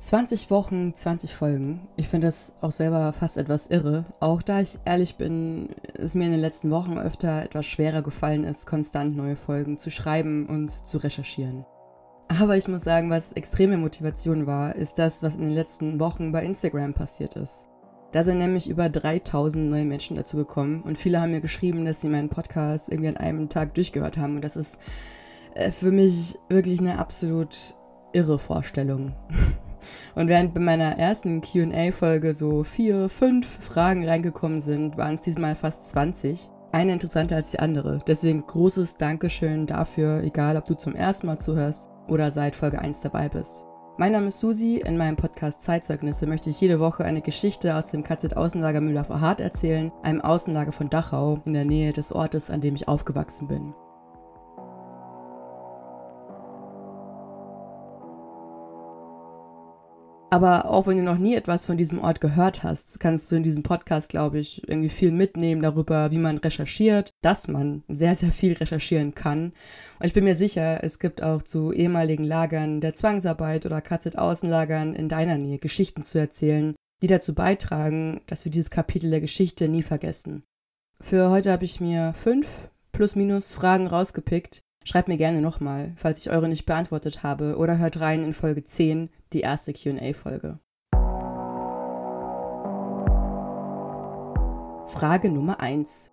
20 Wochen, 20 Folgen. Ich finde das auch selber fast etwas irre. Auch da ich ehrlich bin, es mir in den letzten Wochen öfter etwas schwerer gefallen ist, konstant neue Folgen zu schreiben und zu recherchieren. Aber ich muss sagen, was extreme Motivation war, ist das, was in den letzten Wochen bei Instagram passiert ist. Da sind nämlich über 3000 neue Menschen dazu gekommen und viele haben mir geschrieben, dass sie meinen Podcast irgendwie an einem Tag durchgehört haben und das ist äh, für mich wirklich eine absolut irre Vorstellung. Und während bei meiner ersten QA-Folge so vier, fünf Fragen reingekommen sind, waren es diesmal fast 20. Eine interessanter als die andere. Deswegen großes Dankeschön dafür, egal ob du zum ersten Mal zuhörst oder seit Folge 1 dabei bist. Mein Name ist Susi. In meinem Podcast Zeitzeugnisse möchte ich jede Woche eine Geschichte aus dem KZ-Außenlager Mühldorfer Hart erzählen, einem Außenlager von Dachau in der Nähe des Ortes, an dem ich aufgewachsen bin. Aber auch wenn du noch nie etwas von diesem Ort gehört hast, kannst du in diesem Podcast, glaube ich, irgendwie viel mitnehmen darüber, wie man recherchiert, dass man sehr, sehr viel recherchieren kann. Und ich bin mir sicher, es gibt auch zu ehemaligen Lagern der Zwangsarbeit oder KZ-Außenlagern in deiner Nähe Geschichten zu erzählen, die dazu beitragen, dass wir dieses Kapitel der Geschichte nie vergessen. Für heute habe ich mir fünf plus minus Fragen rausgepickt, Schreibt mir gerne nochmal, falls ich eure nicht beantwortet habe, oder hört rein in Folge 10, die erste QA-Folge. Frage Nummer 1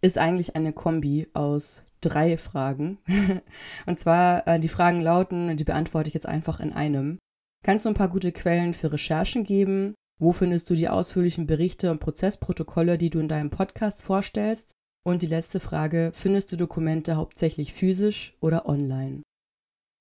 ist eigentlich eine Kombi aus drei Fragen. und zwar, äh, die Fragen lauten, die beantworte ich jetzt einfach in einem. Kannst du ein paar gute Quellen für Recherchen geben? Wo findest du die ausführlichen Berichte und Prozessprotokolle, die du in deinem Podcast vorstellst? Und die letzte Frage, findest du Dokumente hauptsächlich physisch oder online?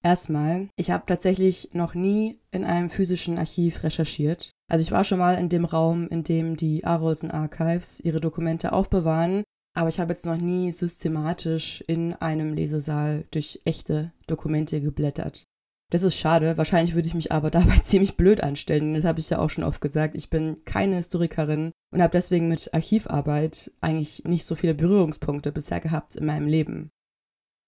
Erstmal, ich habe tatsächlich noch nie in einem physischen Archiv recherchiert. Also ich war schon mal in dem Raum, in dem die Arolsen Archives ihre Dokumente aufbewahren, aber ich habe jetzt noch nie systematisch in einem Lesesaal durch echte Dokumente geblättert. Das ist schade. Wahrscheinlich würde ich mich aber dabei ziemlich blöd anstellen. Das habe ich ja auch schon oft gesagt. Ich bin keine Historikerin und habe deswegen mit Archivarbeit eigentlich nicht so viele Berührungspunkte bisher gehabt in meinem Leben.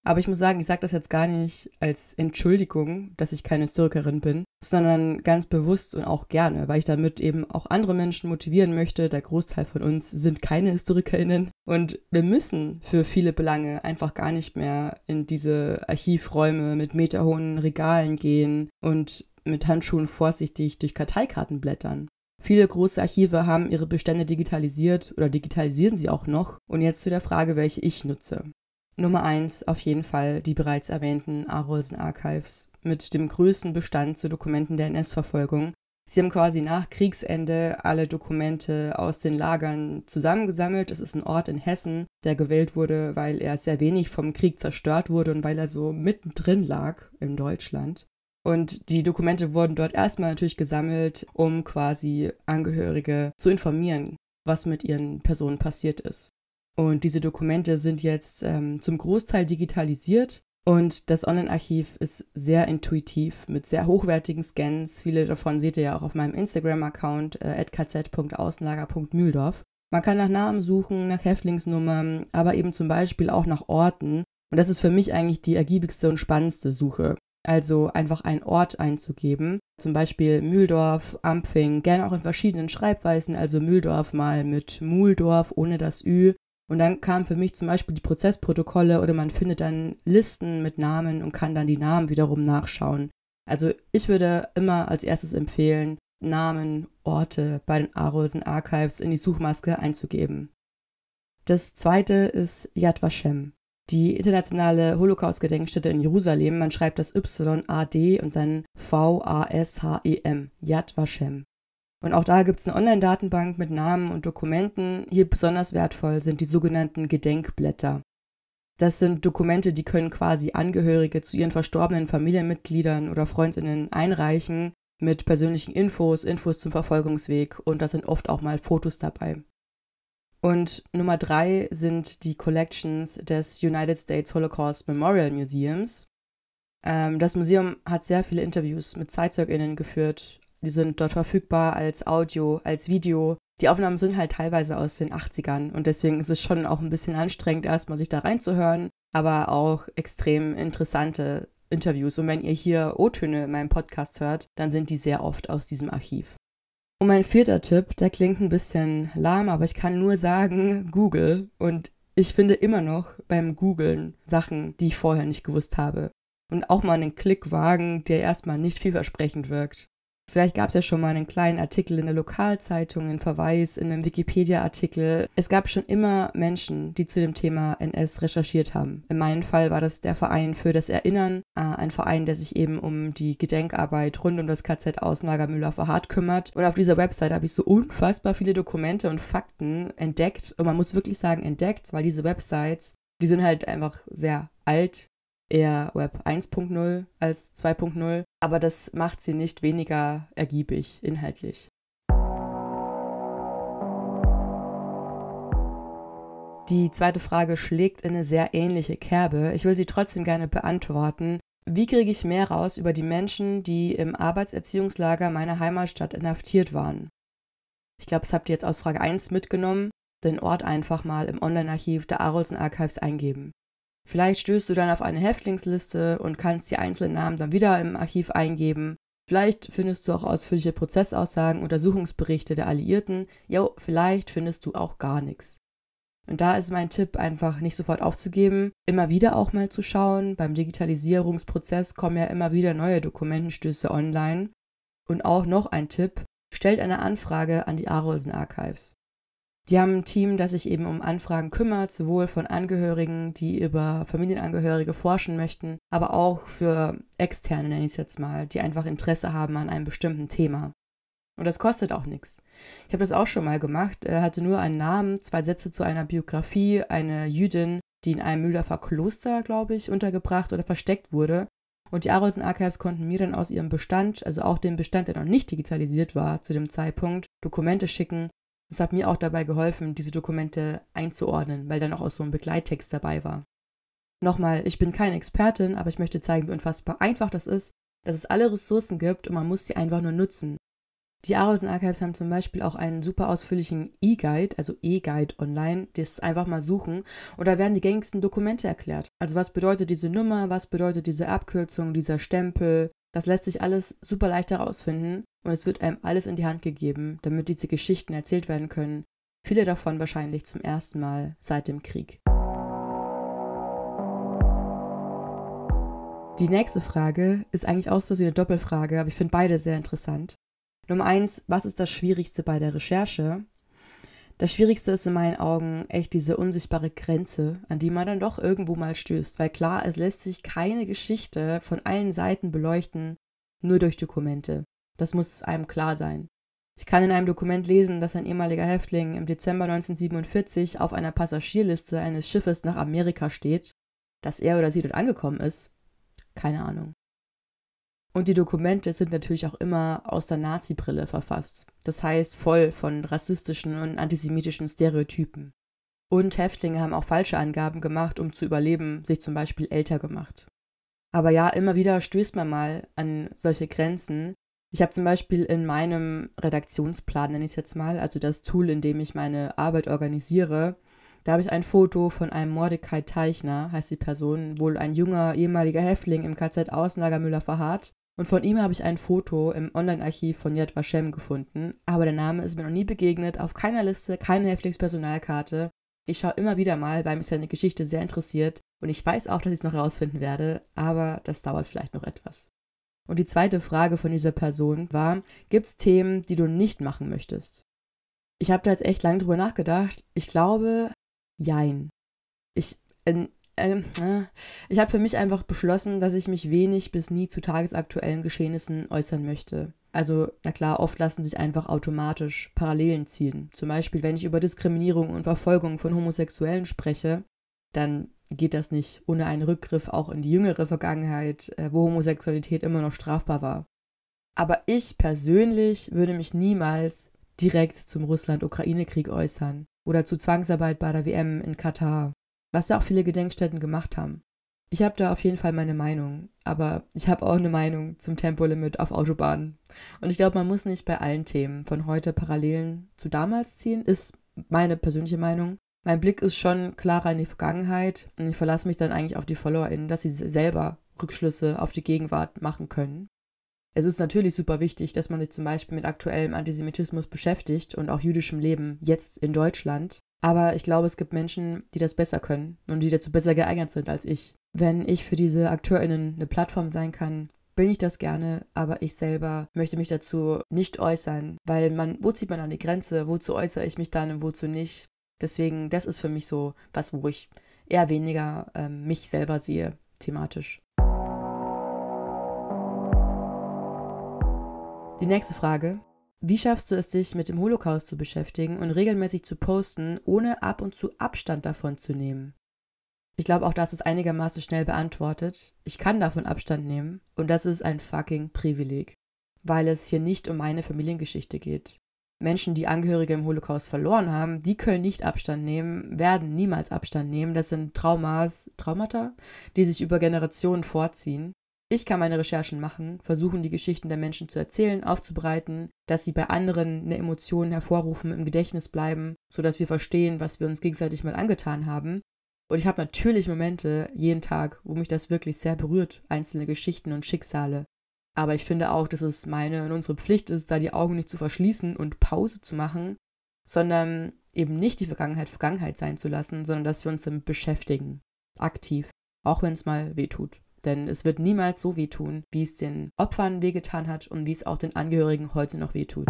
Aber ich muss sagen, ich sage das jetzt gar nicht als Entschuldigung, dass ich keine Historikerin bin, sondern ganz bewusst und auch gerne, weil ich damit eben auch andere Menschen motivieren möchte. Der Großteil von uns sind keine Historikerinnen und wir müssen für viele Belange einfach gar nicht mehr in diese Archivräume mit meterhohen Regalen gehen und mit Handschuhen vorsichtig durch Karteikarten blättern. Viele große Archive haben ihre Bestände digitalisiert oder digitalisieren sie auch noch. Und jetzt zu der Frage, welche ich nutze. Nummer eins auf jeden Fall die bereits erwähnten Arolsen Archives mit dem größten Bestand zu Dokumenten der NS-Verfolgung. Sie haben quasi nach Kriegsende alle Dokumente aus den Lagern zusammengesammelt. Es ist ein Ort in Hessen, der gewählt wurde, weil er sehr wenig vom Krieg zerstört wurde und weil er so mittendrin lag in Deutschland. Und die Dokumente wurden dort erstmal natürlich gesammelt, um quasi Angehörige zu informieren, was mit ihren Personen passiert ist. Und diese Dokumente sind jetzt ähm, zum Großteil digitalisiert. Und das Online-Archiv ist sehr intuitiv mit sehr hochwertigen Scans. Viele davon seht ihr ja auch auf meinem Instagram-Account äh, kz.außenlager.mühldorf. Man kann nach Namen suchen, nach Häftlingsnummern, aber eben zum Beispiel auch nach Orten. Und das ist für mich eigentlich die ergiebigste und spannendste Suche. Also einfach einen Ort einzugeben, zum Beispiel Mühldorf, Ampfing, gerne auch in verschiedenen Schreibweisen, also Mühldorf mal mit Muhldorf ohne das Ü und dann kamen für mich zum Beispiel die Prozessprotokolle oder man findet dann Listen mit Namen und kann dann die Namen wiederum nachschauen. Also ich würde immer als erstes empfehlen, Namen, Orte bei den Arolsen Archives in die Suchmaske einzugeben. Das zweite ist Yad Vashem, die internationale Holocaust-Gedenkstätte in Jerusalem. Man schreibt das Y-A-D und dann V-A-S-H-E-M, Yad Vashem. Und auch da gibt es eine Online-Datenbank mit Namen und Dokumenten. Hier besonders wertvoll sind die sogenannten Gedenkblätter. Das sind Dokumente, die können quasi Angehörige zu ihren verstorbenen Familienmitgliedern oder Freundinnen einreichen mit persönlichen Infos, Infos zum Verfolgungsweg und da sind oft auch mal Fotos dabei. Und Nummer drei sind die Collections des United States Holocaust Memorial Museums. Ähm, das Museum hat sehr viele Interviews mit ZeitzeugInnen geführt, die sind dort verfügbar als Audio, als Video. Die Aufnahmen sind halt teilweise aus den 80ern und deswegen ist es schon auch ein bisschen anstrengend, erstmal sich da reinzuhören, aber auch extrem interessante Interviews. Und wenn ihr hier O-Töne in meinem Podcast hört, dann sind die sehr oft aus diesem Archiv. Und mein vierter Tipp, der klingt ein bisschen lahm, aber ich kann nur sagen, Google. Und ich finde immer noch beim Googlen Sachen, die ich vorher nicht gewusst habe. Und auch mal einen Klick wagen, der erstmal nicht vielversprechend wirkt. Vielleicht gab es ja schon mal einen kleinen Artikel in der Lokalzeitung, einen Verweis in einem Wikipedia-Artikel. Es gab schon immer Menschen, die zu dem Thema NS recherchiert haben. In meinem Fall war das der Verein für das Erinnern, äh, ein Verein, der sich eben um die Gedenkarbeit rund um das KZ Außenlager Mühlhofer Hart kümmert. Und auf dieser Website habe ich so unfassbar viele Dokumente und Fakten entdeckt. Und man muss wirklich sagen entdeckt, weil diese Websites, die sind halt einfach sehr alt eher Web 1.0 als 2.0, aber das macht sie nicht weniger ergiebig inhaltlich. Die zweite Frage schlägt in eine sehr ähnliche Kerbe. Ich will sie trotzdem gerne beantworten. Wie kriege ich mehr raus über die Menschen, die im Arbeitserziehungslager meiner Heimatstadt inhaftiert waren? Ich glaube, das habt ihr jetzt aus Frage 1 mitgenommen. Den Ort einfach mal im Online-Archiv der Arolsen Archives eingeben. Vielleicht stößt du dann auf eine Häftlingsliste und kannst die einzelnen Namen dann wieder im Archiv eingeben. Vielleicht findest du auch ausführliche Prozessaussagen, Untersuchungsberichte der Alliierten. Jo, vielleicht findest du auch gar nichts. Und da ist mein Tipp einfach nicht sofort aufzugeben, immer wieder auch mal zu schauen. Beim Digitalisierungsprozess kommen ja immer wieder neue Dokumentenstöße online. Und auch noch ein Tipp, stellt eine Anfrage an die Arolsen Archives. Die haben ein Team, das sich eben um Anfragen kümmert, sowohl von Angehörigen, die über Familienangehörige forschen möchten, aber auch für Externe, nenne ich es jetzt mal, die einfach Interesse haben an einem bestimmten Thema. Und das kostet auch nichts. Ich habe das auch schon mal gemacht. Er hatte nur einen Namen, zwei Sätze zu einer Biografie, eine Jüdin, die in einem Mühldorfer Kloster, glaube ich, untergebracht oder versteckt wurde. Und die Arolsen Archives konnten mir dann aus ihrem Bestand, also auch dem Bestand, der noch nicht digitalisiert war zu dem Zeitpunkt, Dokumente schicken, es hat mir auch dabei geholfen, diese Dokumente einzuordnen, weil dann auch so ein Begleittext dabei war. Nochmal, ich bin keine Expertin, aber ich möchte zeigen, wie unfassbar einfach das ist, dass es alle Ressourcen gibt und man muss sie einfach nur nutzen. Die Arolsen Archives haben zum Beispiel auch einen super ausführlichen E-Guide, also E-Guide online, das einfach mal suchen und da werden die gängigsten Dokumente erklärt. Also was bedeutet diese Nummer, was bedeutet diese Abkürzung, dieser Stempel, das lässt sich alles super leicht herausfinden und es wird einem alles in die Hand gegeben, damit diese Geschichten erzählt werden können. Viele davon wahrscheinlich zum ersten Mal seit dem Krieg. Die nächste Frage ist eigentlich so wie eine Doppelfrage, aber ich finde beide sehr interessant. Nummer eins, was ist das Schwierigste bei der Recherche? Das Schwierigste ist in meinen Augen echt diese unsichtbare Grenze, an die man dann doch irgendwo mal stößt. Weil klar, es lässt sich keine Geschichte von allen Seiten beleuchten, nur durch Dokumente. Das muss einem klar sein. Ich kann in einem Dokument lesen, dass ein ehemaliger Häftling im Dezember 1947 auf einer Passagierliste eines Schiffes nach Amerika steht. Dass er oder sie dort angekommen ist, keine Ahnung. Und die Dokumente sind natürlich auch immer aus der Nazi-Brille verfasst. Das heißt, voll von rassistischen und antisemitischen Stereotypen. Und Häftlinge haben auch falsche Angaben gemacht, um zu überleben, sich zum Beispiel älter gemacht. Aber ja, immer wieder stößt man mal an solche Grenzen. Ich habe zum Beispiel in meinem Redaktionsplan, nenne ich es jetzt mal, also das Tool, in dem ich meine Arbeit organisiere, da habe ich ein Foto von einem Mordecai Teichner, heißt die Person, wohl ein junger ehemaliger Häftling im KZ Außenlager Müller verharrt, und von ihm habe ich ein Foto im Online-Archiv von Yad Vashem gefunden, aber der Name ist mir noch nie begegnet, auf keiner Liste, keine Häftlingspersonalkarte. Ich schaue immer wieder mal, weil mich seine Geschichte sehr interessiert und ich weiß auch, dass ich es noch herausfinden werde, aber das dauert vielleicht noch etwas. Und die zweite Frage von dieser Person war, gibt es Themen, die du nicht machen möchtest? Ich habe da jetzt echt lange drüber nachgedacht. Ich glaube, jein. Ich, äh, ähm, äh, ich habe für mich einfach beschlossen, dass ich mich wenig bis nie zu tagesaktuellen Geschehnissen äußern möchte. Also, na klar, oft lassen sich einfach automatisch Parallelen ziehen. Zum Beispiel, wenn ich über Diskriminierung und Verfolgung von Homosexuellen spreche, dann geht das nicht ohne einen Rückgriff auch in die jüngere Vergangenheit, äh, wo Homosexualität immer noch strafbar war. Aber ich persönlich würde mich niemals direkt zum Russland-Ukraine-Krieg äußern oder zu Zwangsarbeit bei der WM in Katar was ja auch viele Gedenkstätten gemacht haben. Ich habe da auf jeden Fall meine Meinung, aber ich habe auch eine Meinung zum Tempolimit auf Autobahnen. Und ich glaube, man muss nicht bei allen Themen von heute Parallelen zu damals ziehen, ist meine persönliche Meinung. Mein Blick ist schon klarer in die Vergangenheit und ich verlasse mich dann eigentlich auf die FollowerInnen, dass sie selber Rückschlüsse auf die Gegenwart machen können. Es ist natürlich super wichtig, dass man sich zum Beispiel mit aktuellem Antisemitismus beschäftigt und auch jüdischem Leben jetzt in Deutschland. Aber ich glaube, es gibt Menschen, die das besser können und die dazu besser geeignet sind als ich. Wenn ich für diese AkteurInnen eine Plattform sein kann, bin ich das gerne, aber ich selber möchte mich dazu nicht äußern, weil man, wo zieht man an die Grenze, wozu äußere ich mich dann und wozu nicht? Deswegen, das ist für mich so was, wo ich eher weniger ähm, mich selber sehe, thematisch. Die nächste Frage. Wie schaffst du es, dich mit dem Holocaust zu beschäftigen und regelmäßig zu posten, ohne ab und zu Abstand davon zu nehmen? Ich glaube, auch das ist einigermaßen schnell beantwortet. Ich kann davon Abstand nehmen und das ist ein fucking Privileg, weil es hier nicht um meine Familiengeschichte geht. Menschen, die Angehörige im Holocaust verloren haben, die können nicht Abstand nehmen, werden niemals Abstand nehmen. Das sind Traumas, Traumata, die sich über Generationen vorziehen. Ich kann meine Recherchen machen, versuchen, die Geschichten der Menschen zu erzählen, aufzubereiten, dass sie bei anderen eine Emotion hervorrufen, im Gedächtnis bleiben, sodass wir verstehen, was wir uns gegenseitig mal angetan haben. Und ich habe natürlich Momente jeden Tag, wo mich das wirklich sehr berührt, einzelne Geschichten und Schicksale. Aber ich finde auch, dass es meine und unsere Pflicht ist, da die Augen nicht zu verschließen und Pause zu machen, sondern eben nicht die Vergangenheit Vergangenheit sein zu lassen, sondern dass wir uns damit beschäftigen. Aktiv. Auch wenn es mal weh tut. Denn es wird niemals so wehtun, wie es den Opfern wehgetan hat und wie es auch den Angehörigen heute noch wehtut.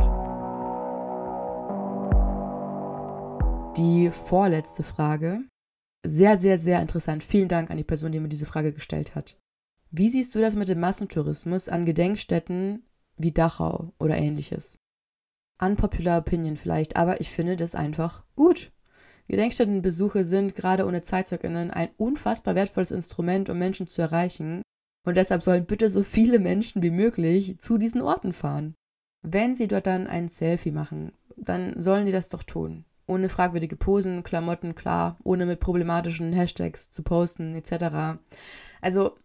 Die vorletzte Frage. Sehr, sehr, sehr interessant. Vielen Dank an die Person, die mir diese Frage gestellt hat. Wie siehst du das mit dem Massentourismus an Gedenkstätten wie Dachau oder ähnliches? Unpopular Opinion vielleicht, aber ich finde das einfach gut. Gedenkstättenbesuche sind gerade ohne ZeitzeugInnen ein unfassbar wertvolles Instrument, um Menschen zu erreichen. Und deshalb sollen bitte so viele Menschen wie möglich zu diesen Orten fahren. Wenn sie dort dann ein Selfie machen, dann sollen sie das doch tun. Ohne fragwürdige Posen, Klamotten, klar, ohne mit problematischen Hashtags zu posten, etc. Also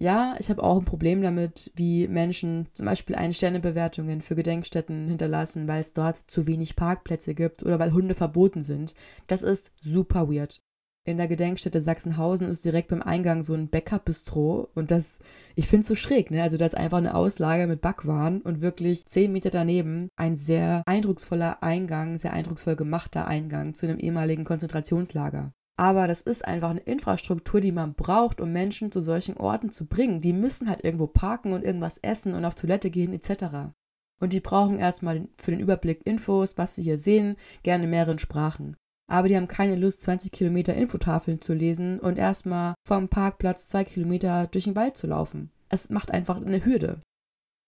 ja, ich habe auch ein Problem damit, wie Menschen zum Beispiel Ein-Sterne-Bewertungen für Gedenkstätten hinterlassen, weil es dort zu wenig Parkplätze gibt oder weil Hunde verboten sind. Das ist super weird. In der Gedenkstätte Sachsenhausen ist direkt beim Eingang so ein Bäckerbistro und das, ich finde es so schräg, ne? Also da ist einfach eine Auslage mit Backwaren und wirklich zehn Meter daneben ein sehr eindrucksvoller Eingang, sehr eindrucksvoll gemachter Eingang zu einem ehemaligen Konzentrationslager. Aber das ist einfach eine Infrastruktur, die man braucht, um Menschen zu solchen Orten zu bringen. Die müssen halt irgendwo parken und irgendwas essen und auf Toilette gehen etc. Und die brauchen erstmal für den Überblick Infos, was sie hier sehen, gerne in mehreren Sprachen. Aber die haben keine Lust, 20 Kilometer Infotafeln zu lesen und erstmal vom Parkplatz zwei Kilometer durch den Wald zu laufen. Es macht einfach eine Hürde.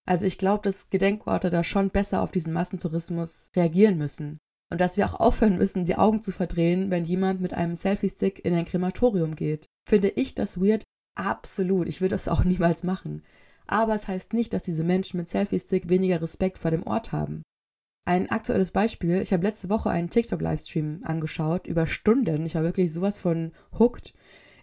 Also ich glaube, dass Gedenkorte da schon besser auf diesen Massentourismus reagieren müssen. Und dass wir auch aufhören müssen, die Augen zu verdrehen, wenn jemand mit einem Selfie-Stick in ein Krematorium geht. Finde ich das weird? Absolut. Ich würde das auch niemals machen. Aber es heißt nicht, dass diese Menschen mit Selfie-Stick weniger Respekt vor dem Ort haben. Ein aktuelles Beispiel, ich habe letzte Woche einen TikTok-Livestream angeschaut, über Stunden. Ich war wirklich sowas von hooked,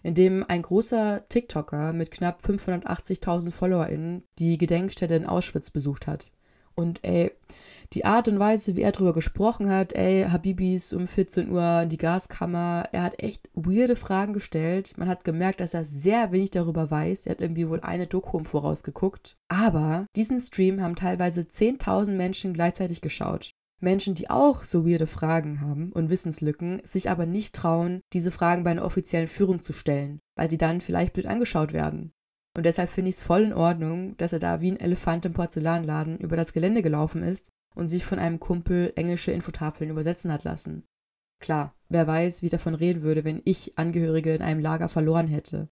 in dem ein großer TikToker mit knapp 580.000 FollowerInnen die Gedenkstätte in Auschwitz besucht hat. Und ey, die Art und Weise, wie er darüber gesprochen hat, ey, Habibis um 14 Uhr, die Gaskammer, er hat echt weirde Fragen gestellt. Man hat gemerkt, dass er sehr wenig darüber weiß. Er hat irgendwie wohl eine Doku im Voraus geguckt. Aber diesen Stream haben teilweise 10.000 Menschen gleichzeitig geschaut. Menschen, die auch so weirde Fragen haben und Wissenslücken, sich aber nicht trauen, diese Fragen bei einer offiziellen Führung zu stellen, weil sie dann vielleicht blöd angeschaut werden. Und deshalb finde ich es voll in Ordnung, dass er da wie ein Elefant im Porzellanladen über das Gelände gelaufen ist und sich von einem Kumpel englische Infotafeln übersetzen hat lassen. Klar, wer weiß, wie ich davon reden würde, wenn ich Angehörige in einem Lager verloren hätte.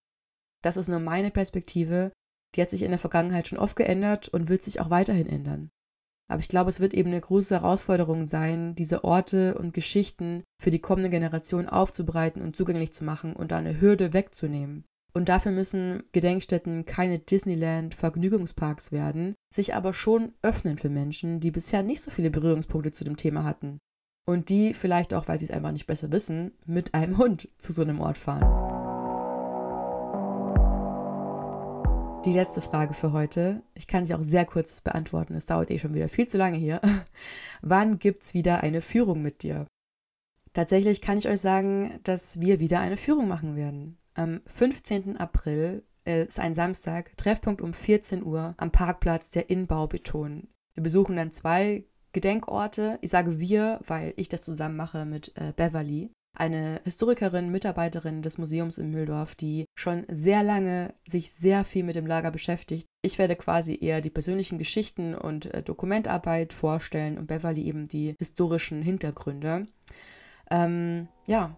Das ist nur meine Perspektive, die hat sich in der Vergangenheit schon oft geändert und wird sich auch weiterhin ändern. Aber ich glaube, es wird eben eine große Herausforderung sein, diese Orte und Geschichten für die kommende Generation aufzubereiten und zugänglich zu machen und da eine Hürde wegzunehmen. Und dafür müssen Gedenkstätten keine Disneyland-Vergnügungsparks werden, sich aber schon öffnen für Menschen, die bisher nicht so viele Berührungspunkte zu dem Thema hatten. Und die, vielleicht auch, weil sie es einfach nicht besser wissen, mit einem Hund zu so einem Ort fahren. Die letzte Frage für heute. Ich kann sie auch sehr kurz beantworten. Es dauert eh schon wieder viel zu lange hier. Wann gibt's wieder eine Führung mit dir? Tatsächlich kann ich euch sagen, dass wir wieder eine Führung machen werden. Am 15. April äh, ist ein Samstag, Treffpunkt um 14 Uhr am Parkplatz der Innenbaubeton. Wir besuchen dann zwei Gedenkorte. Ich sage wir, weil ich das zusammen mache mit äh, Beverly eine Historikerin, Mitarbeiterin des Museums in Mühldorf, die schon sehr lange sich sehr viel mit dem Lager beschäftigt. Ich werde quasi eher die persönlichen Geschichten und äh, Dokumentarbeit vorstellen und Beverly eben die historischen Hintergründe. Ähm, ja,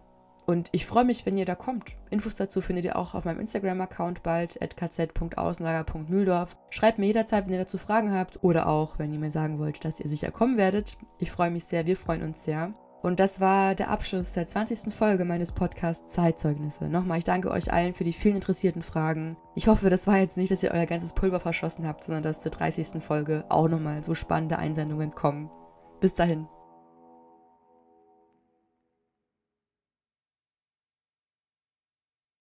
und ich freue mich, wenn ihr da kommt. Infos dazu findet ihr auch auf meinem Instagram-Account bald, kz.außenlager.mühldorf. Schreibt mir jederzeit, wenn ihr dazu Fragen habt oder auch, wenn ihr mir sagen wollt, dass ihr sicher kommen werdet. Ich freue mich sehr, wir freuen uns sehr. Und das war der Abschluss der 20. Folge meines Podcasts Zeitzeugnisse. Nochmal, ich danke euch allen für die vielen interessierten Fragen. Ich hoffe, das war jetzt nicht, dass ihr euer ganzes Pulver verschossen habt, sondern dass zur 30. Folge auch nochmal so spannende Einsendungen kommen. Bis dahin.